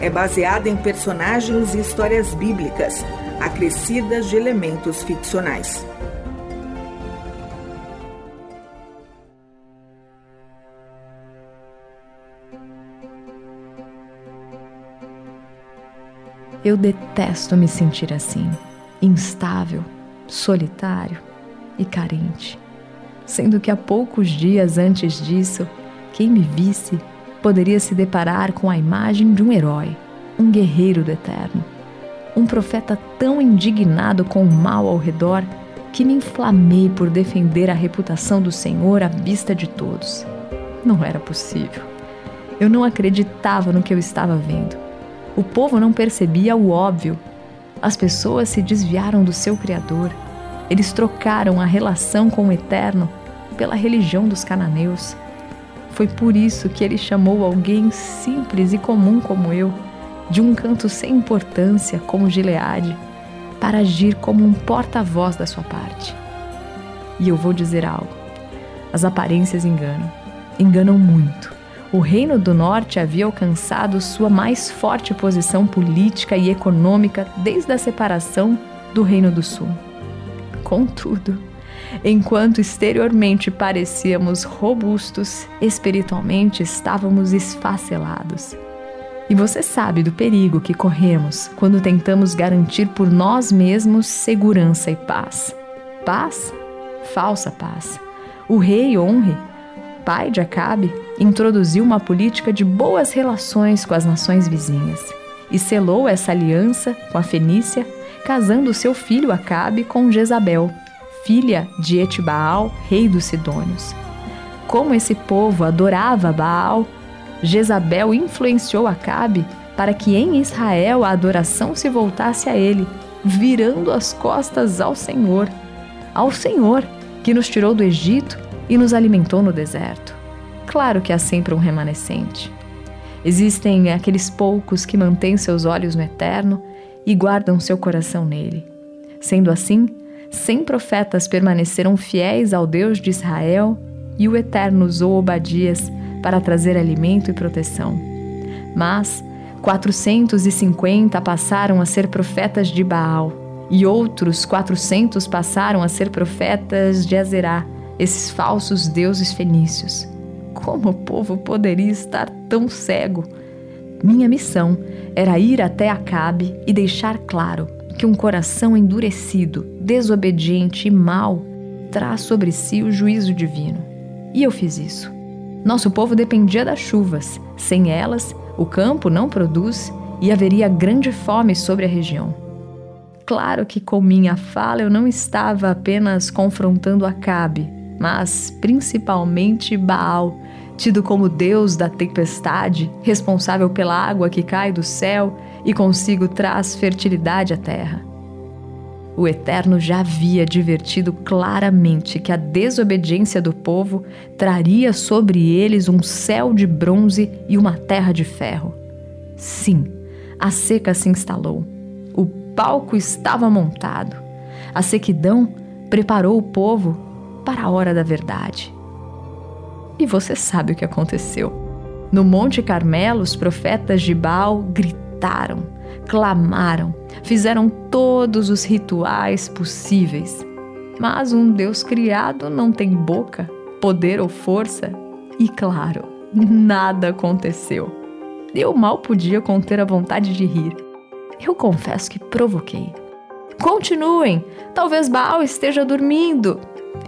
é baseada em personagens e histórias bíblicas, acrescidas de elementos ficcionais. Eu detesto me sentir assim, instável, solitário e carente. Sendo que há poucos dias antes disso, quem me visse poderia se deparar com a imagem de um herói, um guerreiro do eterno, um profeta tão indignado com o mal ao redor que me inflamei por defender a reputação do Senhor à vista de todos. Não era possível. Eu não acreditava no que eu estava vendo. O povo não percebia o óbvio. As pessoas se desviaram do seu Criador. Eles trocaram a relação com o Eterno pela religião dos cananeus. Foi por isso que ele chamou alguém simples e comum como eu, de um canto sem importância como Gileade, para agir como um porta-voz da sua parte. E eu vou dizer algo: as aparências enganam, enganam muito o Reino do Norte havia alcançado sua mais forte posição política e econômica desde a separação do Reino do Sul. Contudo, enquanto exteriormente parecíamos robustos, espiritualmente estávamos esfacelados. E você sabe do perigo que corremos quando tentamos garantir por nós mesmos segurança e paz. Paz? Falsa paz. O rei honre pai de Acabe, introduziu uma política de boas relações com as nações vizinhas e selou essa aliança com a Fenícia, casando seu filho Acabe com Jezabel, filha de Etibaal, rei dos Sidônios. Como esse povo adorava Baal, Jezabel influenciou Acabe para que em Israel a adoração se voltasse a ele, virando as costas ao Senhor, ao Senhor que nos tirou do Egito e nos alimentou no deserto. Claro que há sempre um remanescente. Existem aqueles poucos que mantêm seus olhos no eterno e guardam seu coração nele. Sendo assim, cem profetas permaneceram fiéis ao Deus de Israel e o Eterno usou Obadias para trazer alimento e proteção. Mas 450 passaram a ser profetas de Baal e outros 400 passaram a ser profetas de Azerá esses falsos deuses fenícios. Como o povo poderia estar tão cego? Minha missão era ir até Acabe e deixar claro que um coração endurecido, desobediente e mau traz sobre si o juízo divino. E eu fiz isso. Nosso povo dependia das chuvas. Sem elas, o campo não produz e haveria grande fome sobre a região. Claro que com minha fala eu não estava apenas confrontando Acabe, mas principalmente Baal, tido como deus da tempestade, responsável pela água que cai do céu e consigo traz fertilidade à terra. O Eterno já havia advertido claramente que a desobediência do povo traria sobre eles um céu de bronze e uma terra de ferro. Sim, a seca se instalou. O palco estava montado. A sequidão preparou o povo para a hora da verdade. E você sabe o que aconteceu. No Monte Carmelo, os profetas de Baal gritaram, clamaram, fizeram todos os rituais possíveis. Mas um Deus criado não tem boca, poder ou força. E claro, nada aconteceu. Eu mal podia conter a vontade de rir. Eu confesso que provoquei. Continuem! Talvez Baal esteja dormindo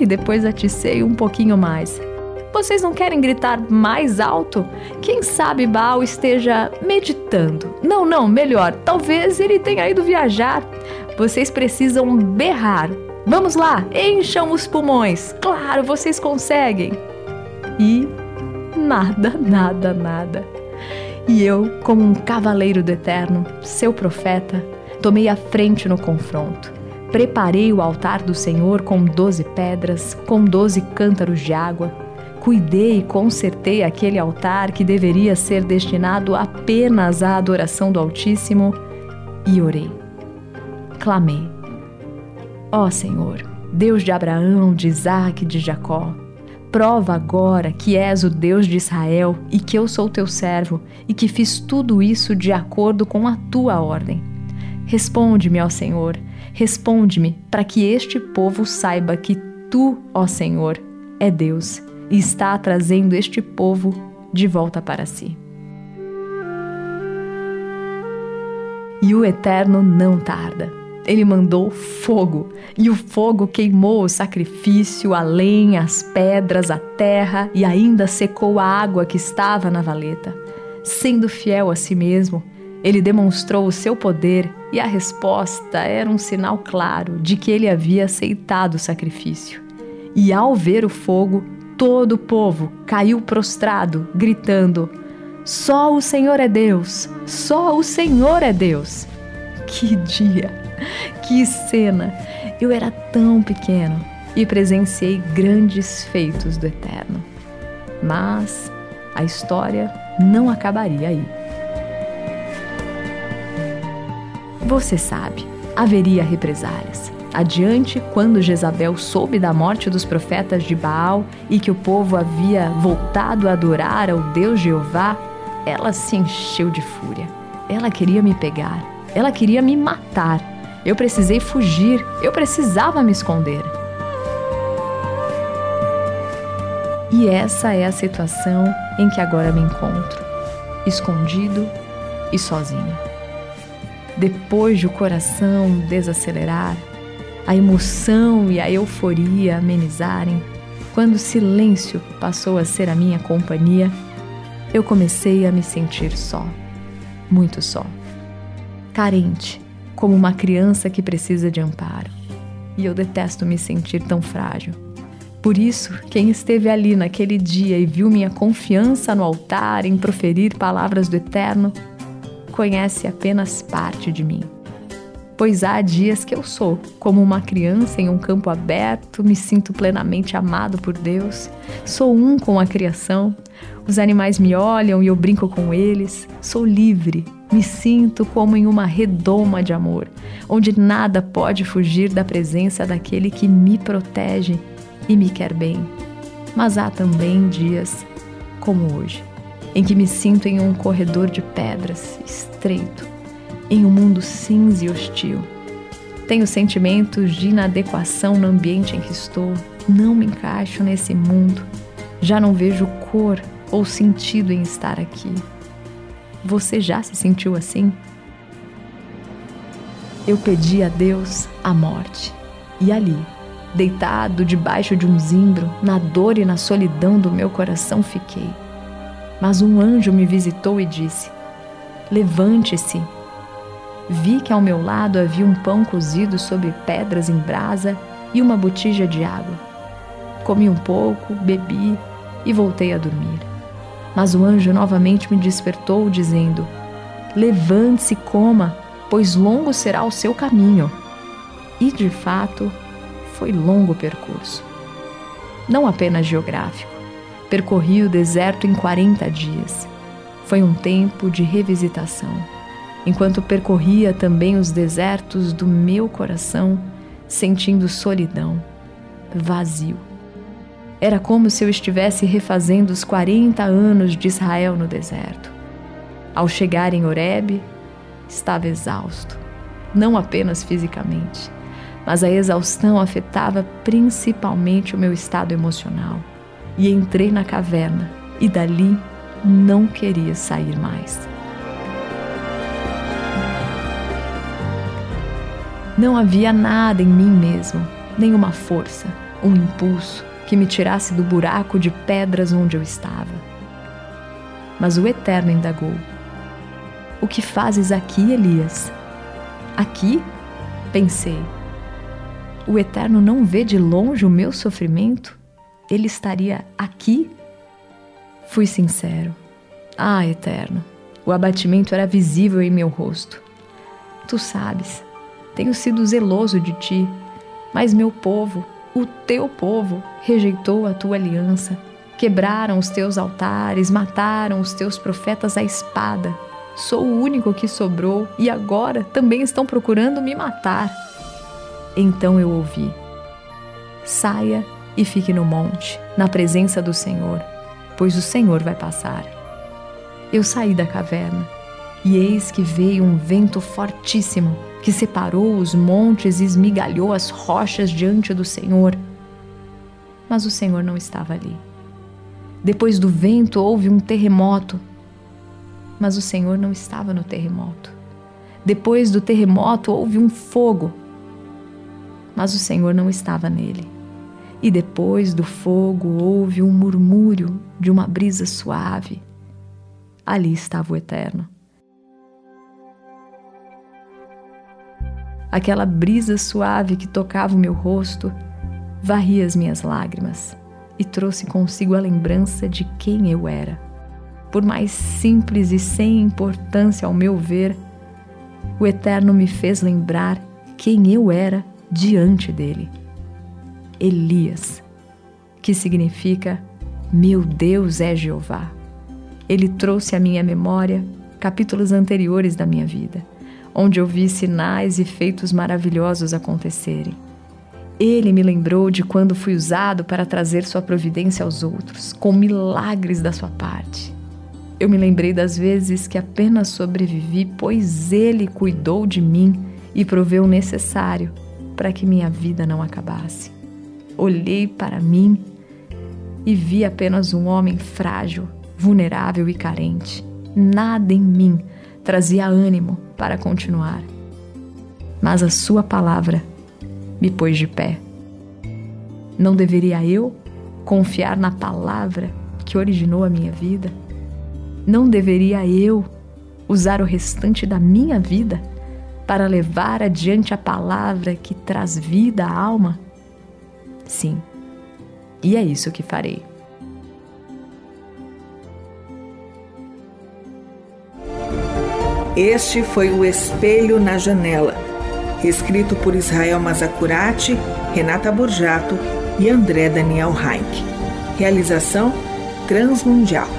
e depois aticei um pouquinho mais. Vocês não querem gritar mais alto? Quem sabe Baal esteja meditando? Não, não, melhor, talvez ele tenha ido viajar. Vocês precisam berrar. Vamos lá, encham os pulmões. Claro, vocês conseguem. E nada, nada, nada. E eu, como um cavaleiro do Eterno, seu profeta, tomei a frente no confronto. Preparei o altar do Senhor com doze pedras, com doze cântaros de água. Cuidei e consertei aquele altar que deveria ser destinado apenas à adoração do Altíssimo e orei. Clamei: Ó oh, Senhor, Deus de Abraão, de Isaac e de Jacó, prova agora que és o Deus de Israel e que eu sou teu servo e que fiz tudo isso de acordo com a tua ordem. Responde-me, ó Senhor, responde-me, para que este povo saiba que tu, ó Senhor, é Deus e está trazendo este povo de volta para si. E o Eterno não tarda. Ele mandou fogo, e o fogo queimou o sacrifício, a lenha, as pedras, a terra e ainda secou a água que estava na valeta. Sendo fiel a si mesmo, ele demonstrou o seu poder e a resposta era um sinal claro de que ele havia aceitado o sacrifício. E ao ver o fogo, todo o povo caiu prostrado, gritando: Só o Senhor é Deus! Só o Senhor é Deus! Que dia! Que cena! Eu era tão pequeno e presenciei grandes feitos do Eterno. Mas a história não acabaria aí. Você sabe, haveria represálias. Adiante, quando Jezabel soube da morte dos profetas de Baal e que o povo havia voltado a adorar ao Deus Jeová, ela se encheu de fúria. Ela queria me pegar, ela queria me matar. Eu precisei fugir, eu precisava me esconder. E essa é a situação em que agora me encontro, escondido e sozinho depois de o coração desacelerar, a emoção e a euforia amenizarem, quando o silêncio passou a ser a minha companhia, eu comecei a me sentir só, muito só, carente, como uma criança que precisa de amparo. E eu detesto me sentir tão frágil. Por isso, quem esteve ali naquele dia e viu minha confiança no altar em proferir palavras do Eterno, conhece apenas parte de mim. Pois há dias que eu sou como uma criança em um campo aberto, me sinto plenamente amado por Deus, sou um com a criação, os animais me olham e eu brinco com eles, sou livre, me sinto como em uma redoma de amor, onde nada pode fugir da presença daquele que me protege e me quer bem. Mas há também dias como hoje em que me sinto em um corredor de pedras, estreito, em um mundo cinza e hostil. Tenho sentimentos de inadequação no ambiente em que estou, não me encaixo nesse mundo, já não vejo cor ou sentido em estar aqui. Você já se sentiu assim? Eu pedi a Deus a morte, e ali, deitado debaixo de um zimbro, na dor e na solidão do meu coração fiquei mas um anjo me visitou e disse: Levante-se. Vi que ao meu lado havia um pão cozido sobre pedras em brasa e uma botija de água. Comi um pouco, bebi e voltei a dormir. Mas o anjo novamente me despertou, dizendo: Levante-se e coma, pois longo será o seu caminho. E de fato, foi longo o percurso. Não apenas geográfico Percorri o deserto em 40 dias. Foi um tempo de revisitação, enquanto percorria também os desertos do meu coração, sentindo solidão, vazio. Era como se eu estivesse refazendo os 40 anos de Israel no deserto. Ao chegar em Horebe, estava exausto, não apenas fisicamente, mas a exaustão afetava principalmente o meu estado emocional e entrei na caverna, e dali não queria sair mais. Não havia nada em mim mesmo, nenhuma força, um impulso que me tirasse do buraco de pedras onde eu estava. Mas o Eterno indagou: O que fazes aqui, Elias? Aqui? Pensei. O Eterno não vê de longe o meu sofrimento? ele estaria aqui? Fui sincero. Ah, Eterno, O abatimento era visível em meu rosto. Tu sabes, tenho sido zeloso de ti, mas meu povo, o teu povo, rejeitou a tua aliança. Quebraram os teus altares, mataram os teus profetas à espada. Sou o único que sobrou e agora também estão procurando me matar. Então eu ouvi: Saia e fique no monte, na presença do Senhor, pois o Senhor vai passar. Eu saí da caverna, e eis que veio um vento fortíssimo que separou os montes e esmigalhou as rochas diante do Senhor. Mas o Senhor não estava ali. Depois do vento houve um terremoto, mas o Senhor não estava no terremoto. Depois do terremoto houve um fogo, mas o Senhor não estava nele. E depois do fogo houve um murmúrio de uma brisa suave. Ali estava o Eterno. Aquela brisa suave que tocava o meu rosto varria as minhas lágrimas e trouxe consigo a lembrança de quem eu era. Por mais simples e sem importância ao meu ver, o Eterno me fez lembrar quem eu era diante dele. Elias, que significa Meu Deus é Jeová. Ele trouxe à minha memória capítulos anteriores da minha vida, onde eu vi sinais e feitos maravilhosos acontecerem. Ele me lembrou de quando fui usado para trazer sua providência aos outros, com milagres da sua parte. Eu me lembrei das vezes que apenas sobrevivi, pois Ele cuidou de mim e proveu o necessário para que minha vida não acabasse olhei para mim e vi apenas um homem frágil, vulnerável e carente. Nada em mim trazia ânimo para continuar. Mas a Sua palavra me pôs de pé. Não deveria eu confiar na palavra que originou a minha vida? Não deveria eu usar o restante da minha vida para levar adiante a palavra que traz vida à alma? Sim. E é isso que farei. Este foi o Espelho na Janela, escrito por Israel Mazacurati, Renata Borjato e André Daniel Heinck. Realização Transmundial.